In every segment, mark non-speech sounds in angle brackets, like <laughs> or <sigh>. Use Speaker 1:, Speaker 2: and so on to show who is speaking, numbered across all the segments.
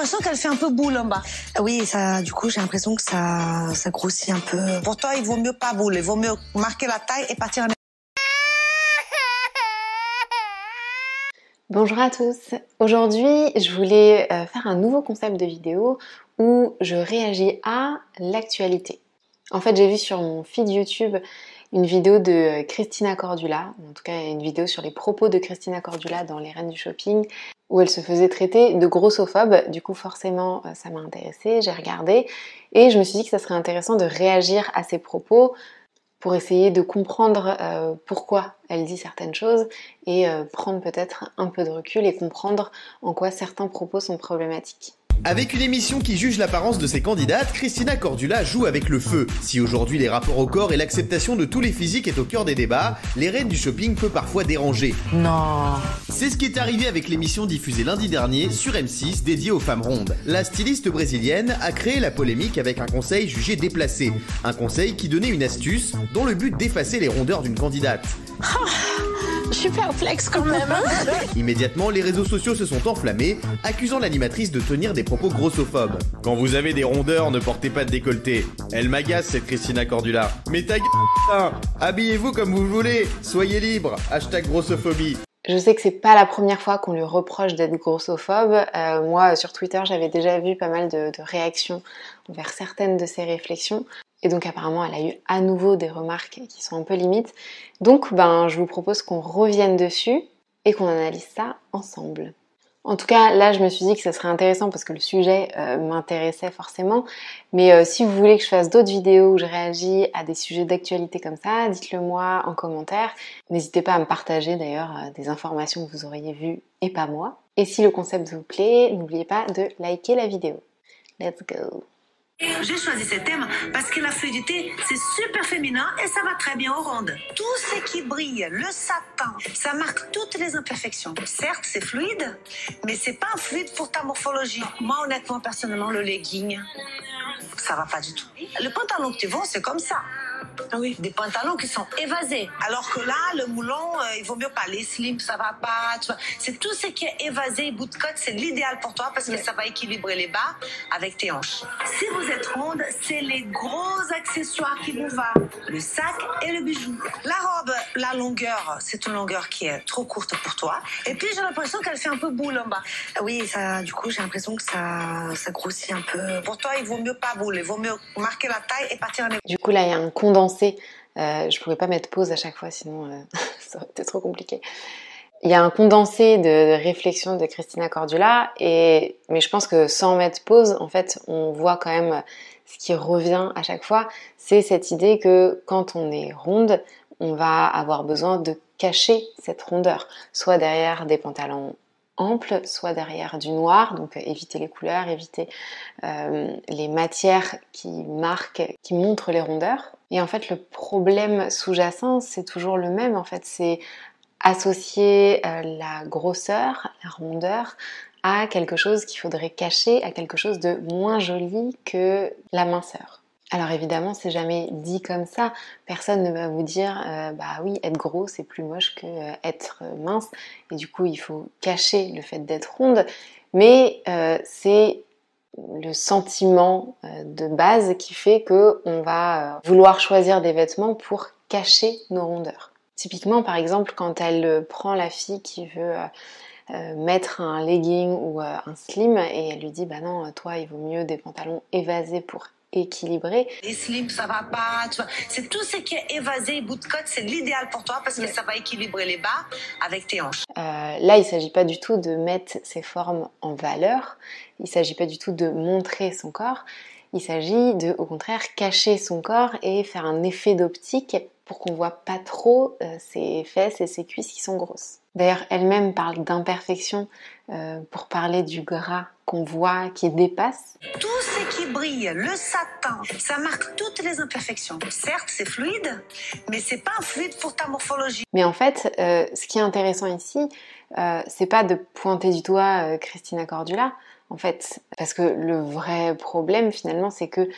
Speaker 1: l'impression qu'elle fait un peu boule en bas.
Speaker 2: Oui, ça, du coup, j'ai l'impression que ça, ça grossit un peu.
Speaker 1: Pour toi, il vaut mieux pas boule. Il vaut mieux marquer la taille et partir en
Speaker 3: Bonjour à tous. Aujourd'hui, je voulais euh, faire un nouveau concept de vidéo où je réagis à l'actualité. En fait, j'ai vu sur mon feed YouTube une vidéo de Christina Cordula, en tout cas une vidéo sur les propos de Christina Cordula dans Les Reines du Shopping, où elle se faisait traiter de grossophobe. Du coup, forcément, euh, ça m'a intéressée, j'ai regardé, et je me suis dit que ça serait intéressant de réagir à ces propos pour essayer de comprendre euh, pourquoi elle dit certaines choses et euh, prendre peut-être un peu de recul et comprendre en quoi certains propos sont problématiques.
Speaker 4: Avec une émission qui juge l'apparence de ses candidates, Christina Cordula joue avec le feu. Si aujourd'hui les rapports au corps et l'acceptation de tous les physiques est au cœur des débats, les reines du shopping peut parfois déranger.
Speaker 1: Non.
Speaker 4: C'est ce qui est arrivé avec l'émission diffusée lundi dernier sur M6 dédiée aux femmes rondes. La styliste brésilienne a créé la polémique avec un conseil jugé déplacé. Un conseil qui donnait une astuce dans le but d'effacer les rondeurs d'une candidate.
Speaker 1: Super flex quand même. Hein
Speaker 4: Immédiatement, les réseaux sociaux se sont enflammés, accusant l'animatrice de tenir des propos grossophobes. Quand vous avez des rondeurs, ne portez pas de décolleté. Elle m'agace cette Christina Cordula. Mais ta gueule, putain Habillez-vous comme vous voulez, soyez libre. Hashtag grossophobie.
Speaker 3: Je sais que c'est pas la première fois qu'on lui reproche d'être grossophobe. Euh, moi, sur Twitter, j'avais déjà vu pas mal de, de réactions envers certaines de ses réflexions. Et donc apparemment, elle a eu à nouveau des remarques qui sont un peu limites. Donc ben, je vous propose qu'on revienne dessus et qu'on analyse ça ensemble. En tout cas, là, je me suis dit que ça serait intéressant parce que le sujet euh, m'intéressait forcément. Mais euh, si vous voulez que je fasse d'autres vidéos où je réagis à des sujets d'actualité comme ça, dites-le moi en commentaire. N'hésitez pas à me partager d'ailleurs euh, des informations que vous auriez vues et pas moi. Et si le concept vous plaît, n'oubliez pas de liker la vidéo. Let's go
Speaker 1: j'ai choisi ce thème parce que la fluidité, c'est super féminin et ça va très bien aux rondes. Tout ce qui brille, le satin, ça marque toutes les imperfections. Certes, c'est fluide, mais c'est pas un fluide pour ta morphologie. Moi, honnêtement, personnellement, le legging, ça va pas du tout. Le pantalon que tu vends, c'est comme ça. Ah oui. Des pantalons qui sont évasés. Alors que là, le moulon, euh, il vaut mieux pas. Les slims, ça va pas. Tu vois. C'est tout ce qui est évasé, bout de côte, c'est l'idéal pour toi parce que ça va équilibrer les bas avec tes hanches. Si vous êtes ronde, c'est les gros accessoires qui vous vont. Le sac et le bijou. La robe, la longueur, c'est une longueur qui est trop courte pour toi. Et puis j'ai l'impression qu'elle fait un peu boule en bas.
Speaker 2: Oui, ça, du coup, j'ai l'impression que ça, ça grossit un peu.
Speaker 1: Pour toi, il vaut mieux pas boule. Il vaut mieux marquer la taille et partir en
Speaker 3: Du coup, là, il y a un condensé euh, je pouvais pas mettre pause à chaque fois, sinon euh, <laughs> ça aurait été trop compliqué. Il y a un condensé de réflexion de Christina Cordula, et, mais je pense que sans mettre pause, en fait, on voit quand même ce qui revient à chaque fois, c'est cette idée que quand on est ronde, on va avoir besoin de cacher cette rondeur, soit derrière des pantalons ample, soit derrière du noir, donc éviter les couleurs, éviter euh, les matières qui marquent, qui montrent les rondeurs. Et en fait, le problème sous-jacent, c'est toujours le même. En fait, c'est associer euh, la grosseur, la rondeur à quelque chose qu'il faudrait cacher, à quelque chose de moins joli que la minceur. Alors évidemment, c'est jamais dit comme ça. Personne ne va vous dire, euh, bah oui, être gros c'est plus moche que euh, être mince, et du coup il faut cacher le fait d'être ronde. Mais c'est le sentiment de base qui fait que on va vouloir choisir des vêtements pour cacher nos rondeurs. Typiquement, par exemple, quand elle prend la fille qui veut mettre un legging ou un slim et elle lui dit bah non toi il vaut mieux des pantalons évasés pour équilibré.
Speaker 1: Les ça va pas, tu vois. C'est tout ce qui est évasé, bout de côte, c'est l'idéal pour toi parce que ça va équilibrer les bas avec tes hanches.
Speaker 3: Euh, là, il s'agit pas du tout de mettre ses formes en valeur. Il s'agit pas du tout de montrer son corps. Il s'agit de, au contraire, cacher son corps et faire un effet d'optique pour qu'on voit pas trop euh, ses fesses et ses cuisses qui sont grosses. D'ailleurs, elle-même parle d'imperfection euh, pour parler du gras qu'on voit, qui dépasse.
Speaker 1: Tout ce qui brille, le satin, ça marque toutes les imperfections. Certes, c'est fluide, mais c'est pas un fluide pour ta morphologie.
Speaker 3: Mais en fait, euh, ce qui est intéressant ici, euh, c'est pas de pointer du doigt Christina Cordula, en fait, parce que le vrai problème finalement, c'est que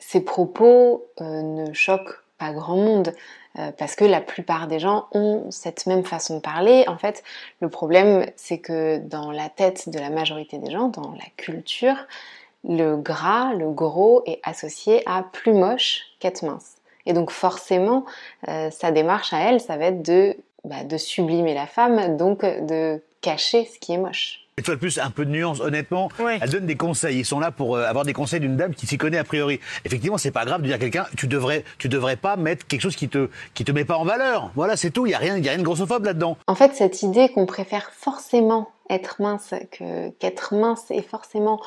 Speaker 3: ces propos ne choquent pas grand monde. Euh, parce que la plupart des gens ont cette même façon de parler. En fait, le problème, c'est que dans la tête de la majorité des gens, dans la culture, le gras, le gros est associé à plus moche qu'être mince. Et donc forcément, euh, sa démarche à elle, ça va être de, bah, de sublimer la femme, donc de cacher ce qui est moche.
Speaker 5: Une fois de plus, un peu de nuance, honnêtement. Elle donne des conseils. Ils sont là pour euh, avoir des conseils d'une dame qui s'y connaît a priori. Effectivement, c'est pas grave de dire à quelqu'un, tu devrais, tu devrais pas mettre quelque chose qui te, qui te met pas en valeur. Voilà, c'est tout. Il y a rien, il y a rien de grossophobe là-dedans.
Speaker 3: En fait, cette idée qu'on préfère forcément être mince, que, qu'être mince est forcément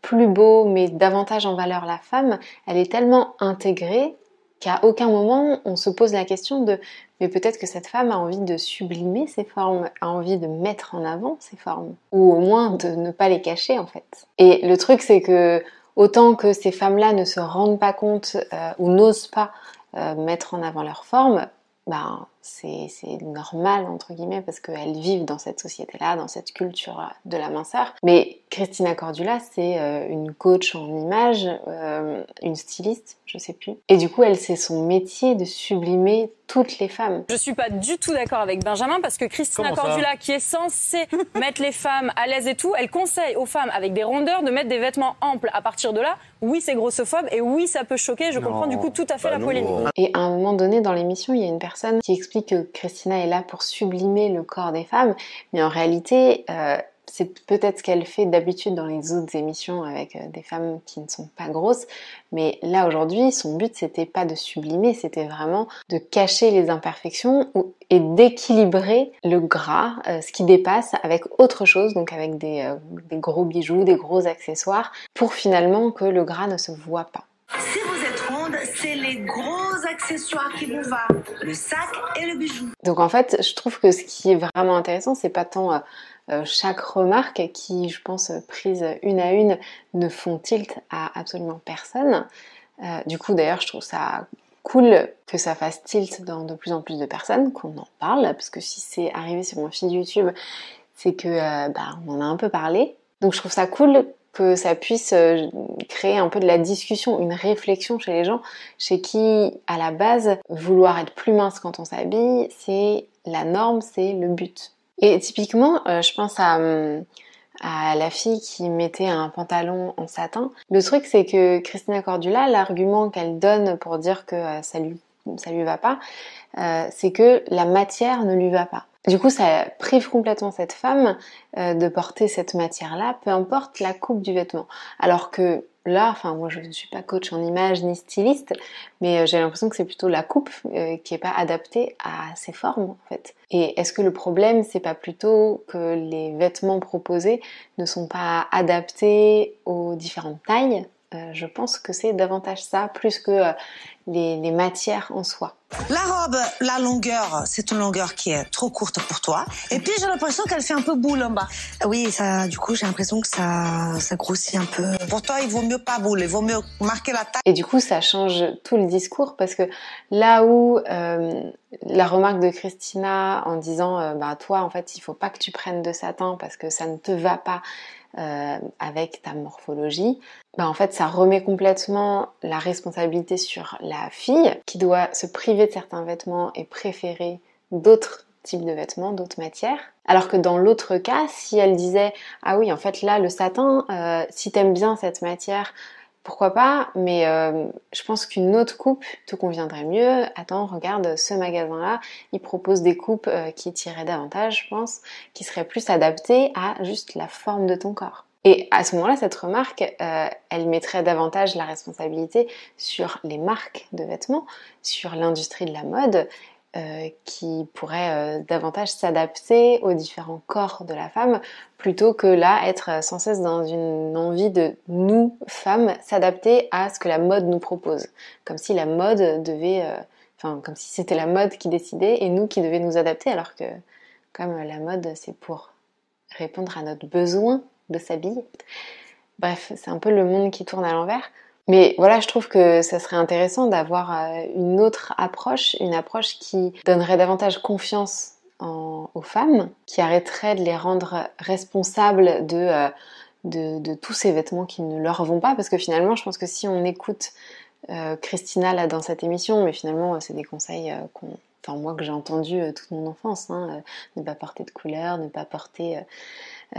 Speaker 3: plus beau, mais davantage en valeur la femme, elle est tellement intégrée qu'à aucun moment on se pose la question de mais peut-être que cette femme a envie de sublimer ses formes, a envie de mettre en avant ses formes, ou au moins de ne pas les cacher en fait. Et le truc c'est que autant que ces femmes-là ne se rendent pas compte euh, ou n'osent pas euh, mettre en avant leurs formes, ben, c'est normal, entre guillemets, parce qu'elles vivent dans cette société-là, dans cette culture de la minceur. Mais Christina Cordula, c'est euh, une coach en image, euh, une styliste, je sais plus. Et du coup, elle, c'est son métier de sublimer toutes les femmes.
Speaker 6: Je suis pas du tout d'accord avec Benjamin parce que Christina Cordula, qui est censée <laughs> mettre les femmes à l'aise et tout, elle conseille aux femmes avec des rondeurs de mettre des vêtements amples. À partir de là, oui, c'est grossophobe et oui, ça peut choquer. Je comprends du coup tout à fait
Speaker 5: bah
Speaker 6: la polémique.
Speaker 3: Et à un moment donné dans l'émission, il y a une personne qui explique que Christina est là pour sublimer le corps des femmes, mais en réalité, euh, c'est peut-être ce qu'elle fait d'habitude dans les autres émissions avec euh, des femmes qui ne sont pas grosses, mais là aujourd'hui, son but c'était pas de sublimer, c'était vraiment de cacher les imperfections et d'équilibrer le gras, euh, ce qui dépasse, avec autre chose, donc avec des, gros bijoux, des gros accessoires, pour finalement que le gras ne se voit pas.
Speaker 1: Si vous êtes ronde, c'est les gros accessoires qui vous va, le sac et le bijou.
Speaker 3: Donc en fait, je trouve que ce qui est vraiment intéressant, c'est pas tant euh, euh, chaque remarque qui, je pense, prise une à une, ne font tilt à absolument personne. Euh, du coup, d'ailleurs, je trouve ça cool que ça fasse tilt dans de plus en plus de personnes, qu'on en parle, parce que si c'est arrivé sur mon feed YouTube, c'est que bah, on en a un peu parlé. Donc je trouve ça cool que ça puisse euh, créer un peu de la discussion, une réflexion chez les gens, chez qui, à la base, vouloir être plus mince quand on s'habille, c'est la norme, c'est le but. Et typiquement, euh, je pense à, hum, à la fille qui mettait un pantalon en satin. Le truc, c'est que Christina Cordula, l'argument qu'elle donne pour dire que euh, ça lui ça lui va pas, c'est que la matière ne lui va pas. Du coup, ça prive complètement cette femme euh, de porter cette matière-là, peu importe la coupe du vêtement. Alors que là, enfin moi je ne suis pas coach en image ni styliste, mais euh, j'ai l'impression que c'est plutôt la coupe euh, qui est pas adaptée à ses formes en fait. Et est-ce que le problème c'est pas plutôt que les vêtements proposés ne sont pas adaptés aux différentes tailles? Je pense que c'est davantage ça plus que les, matières en soi.
Speaker 1: La robe, la longueur, c'est une longueur qui est trop courte pour toi. Et puis j'ai l'impression qu'elle fait un peu boule en bas.
Speaker 2: Oui, ça, du coup, j'ai l'impression que ça, ça grossit un peu.
Speaker 1: Pour toi, il vaut mieux pas boule, il vaut mieux marquer la taille.
Speaker 3: Et du coup, ça change tout le discours parce que là où euh, la remarque de Christina en disant, euh, bah toi, en fait, il faut pas que tu prennes de satin parce que ça ne te va pas euh, avec ta morphologie, bah en fait ça remet complètement la responsabilité sur la fille qui doit se priver de certains vêtements et préférer d'autres types de vêtements, d'autres matières. Alors que dans l'autre cas, si elle disait ah oui en fait là le satin, euh, si t'aimes bien cette matière, pourquoi pas, mais euh, je pense qu'une autre coupe te conviendrait mieux. Attends, regarde ce magasin-là, il propose des coupes euh, qui tiraient davantage, je pense, qui seraient plus adaptées à juste la forme de ton corps. Et à ce moment-là, cette remarque, euh, elle mettrait davantage la responsabilité sur les marques de vêtements, sur l'industrie de la mode, euh, qui pourrait euh, davantage s'adapter aux différents corps de la femme plutôt que là être sans cesse dans une envie de nous femmes s'adapter à ce que la mode nous propose. Comme si la mode devait euh, enfin comme si c'était la mode qui décidait et nous qui devions nous adapter alors que comme la mode c'est pour répondre à notre besoin de s'habiller. Bref c'est un peu le monde qui tourne à l'envers mais voilà, je trouve que ça serait intéressant d'avoir euh, une autre approche, une approche qui donnerait davantage confiance aux femmes, qui arrêterait de les rendre responsables euh, de, tous ces vêtements qui ne leur vont pas, parce que finalement, je pense que si on écoute Christina là dans cette émission, mais finalement c'est des conseils qu'on enfin moi que j'ai entendu toute mon enfance, hein, ne pas porter de couleurs, ne pas porter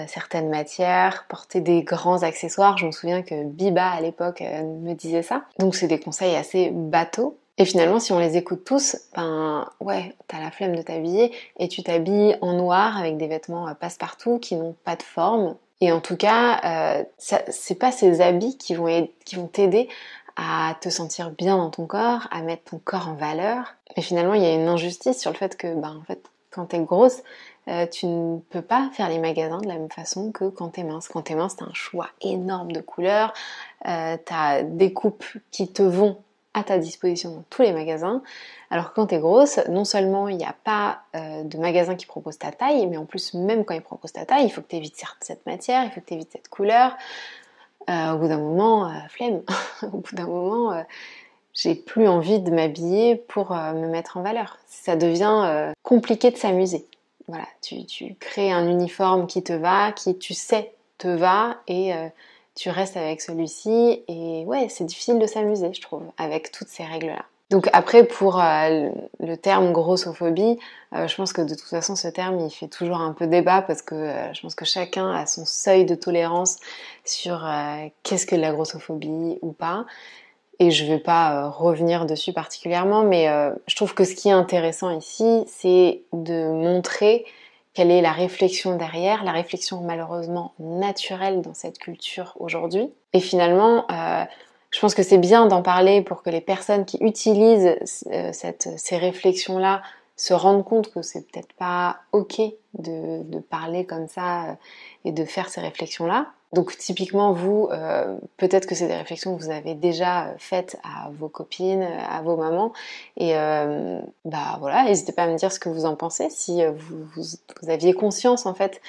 Speaker 3: certaines matières, porter des grands accessoires. Je me souviens que Biba à l'époque me disait ça. Donc c'est des conseils assez bateaux, et finalement, si on les écoute tous, ben ouais, t'as la flemme de t'habiller et tu t'habilles en noir avec des vêtements euh, passe-partout qui n'ont pas de forme. Et en tout cas, euh, c'est pas ces habits qui vont qui vont t'aider à te sentir bien dans ton corps, à mettre ton corps en valeur. Mais finalement, il y a une injustice sur le fait que, ben en fait, quand t'es grosse, euh, tu ne peux pas faire les magasins de la même façon que quand t'es mince. Quand t'es mince, t'as un choix énorme de couleurs, euh, t'as des coupes qui te vont à ta disposition dans tous les magasins. Alors quand tu es grosse, non seulement il n'y a pas euh, de magasin qui propose ta taille, mais en plus même quand ils proposent ta taille, il faut que tu évites cette matière, il faut que tu évites cette couleur. Au bout d'un moment, flemme. <laughs> au bout d'un moment, j'ai plus envie de m'habiller pour me mettre en valeur. Ça devient compliqué de s'amuser. Voilà, tu, crées un uniforme qui te va, qui tu sais te va et tu restes avec celui-ci et ouais, c'est difficile de s'amuser, je trouve, avec toutes ces règles-là. Donc après, pour euh, le terme grossophobie, euh, je pense que de toute façon, ce terme, il fait toujours un peu débat parce que euh, je pense que chacun a son seuil de tolérance sur qu'est-ce que la grossophobie ou pas. Et je vais pas revenir dessus particulièrement, mais je trouve que ce qui est intéressant ici, c'est de montrer quelle est la réflexion derrière, la réflexion malheureusement naturelle dans cette culture aujourd'hui. Et finalement, euh, je pense que c'est bien d'en parler pour que les personnes qui utilisent euh, ces réflexions-là se rendent compte que c'est peut-être pas ok de, parler comme ça euh, et de faire ces réflexions-là. Donc typiquement vous, euh, peut-être que c'est des réflexions que vous avez déjà faites à vos copines, à vos mamans, et euh, bah voilà, n'hésitez pas à me dire ce que vous en pensez, si euh, vous, vous, aviez conscience en fait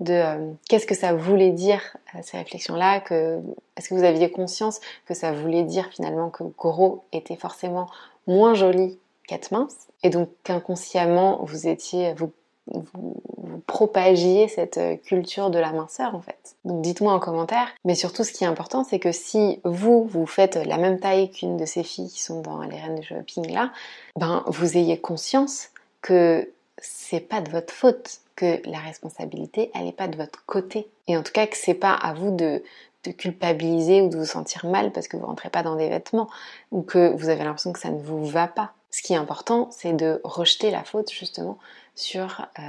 Speaker 3: de qu'est-ce que ça voulait dire ces réflexions-là, que est-ce que vous aviez conscience que ça voulait dire finalement que gros était forcément moins joli qu'être mince, et donc qu'inconsciemment vous étiez vous vous, propagiez cette euh, culture de la minceur en fait. Donc dites-moi en commentaire. Mais surtout ce qui est important c'est que si vous, vous faites la même taille qu'une de ces filles qui sont dans les reines de shopping là, ben vous ayez conscience que c'est pas de votre faute, que la responsabilité elle est pas de votre côté. Et en tout cas que c'est pas à vous de, de culpabiliser ou de vous sentir mal parce que vous rentrez pas dans des vêtements ou que vous avez l'impression que ça ne vous va pas. Ce qui est important, c'est de rejeter la faute justement sur euh,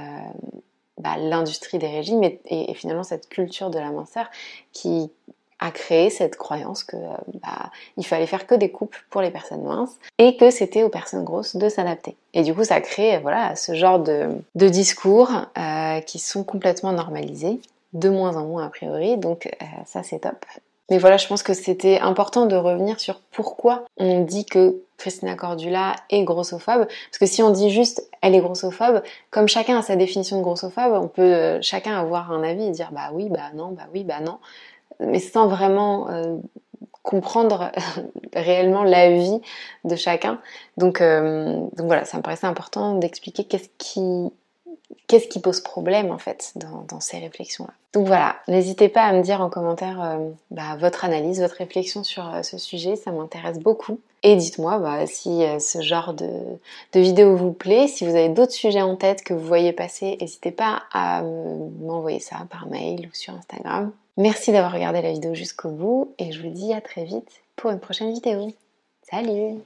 Speaker 3: bah, l'industrie des régimes et, finalement cette culture de la minceur qui a créé cette croyance que euh, bah, il fallait faire que des coupes pour les personnes minces et que c'était aux personnes grosses de s'adapter. Et du coup, ça crée voilà ce genre de, discours euh, qui sont complètement normalisés, de moins en moins a priori. Donc ça, c'est top. Mais voilà, je pense que c'était important de revenir sur pourquoi on dit que Christina Cordula est grossophobe. Parce que si on dit juste elle est grossophobe, comme chacun a sa définition de grossophobe, on peut euh, chacun avoir un avis et dire bah oui, bah non, bah oui, bah non. Mais sans vraiment euh, comprendre <laughs> réellement l'avis de chacun. Euh, donc voilà, ça me paraissait important d'expliquer qu'est-ce qui qu'est-ce qui pose problème en fait dans, ces réflexions-là. Donc voilà, n'hésitez pas à me dire en commentaire euh, bah, votre analyse, votre réflexion sur euh, ce sujet, ça m'intéresse beaucoup. Et dites-moi bah, si euh, ce genre de, de, vidéo vous plaît, si vous avez d'autres sujets en tête que vous voyez passer, n'hésitez pas à m'envoyer ça par mail ou sur Instagram. Merci d'avoir regardé la vidéo jusqu'au bout et je vous dis à très vite pour une prochaine vidéo. Salut